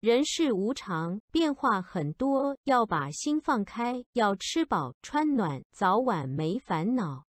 人世无常变化很多要把心放开要吃饱穿暖早晚没烦恼。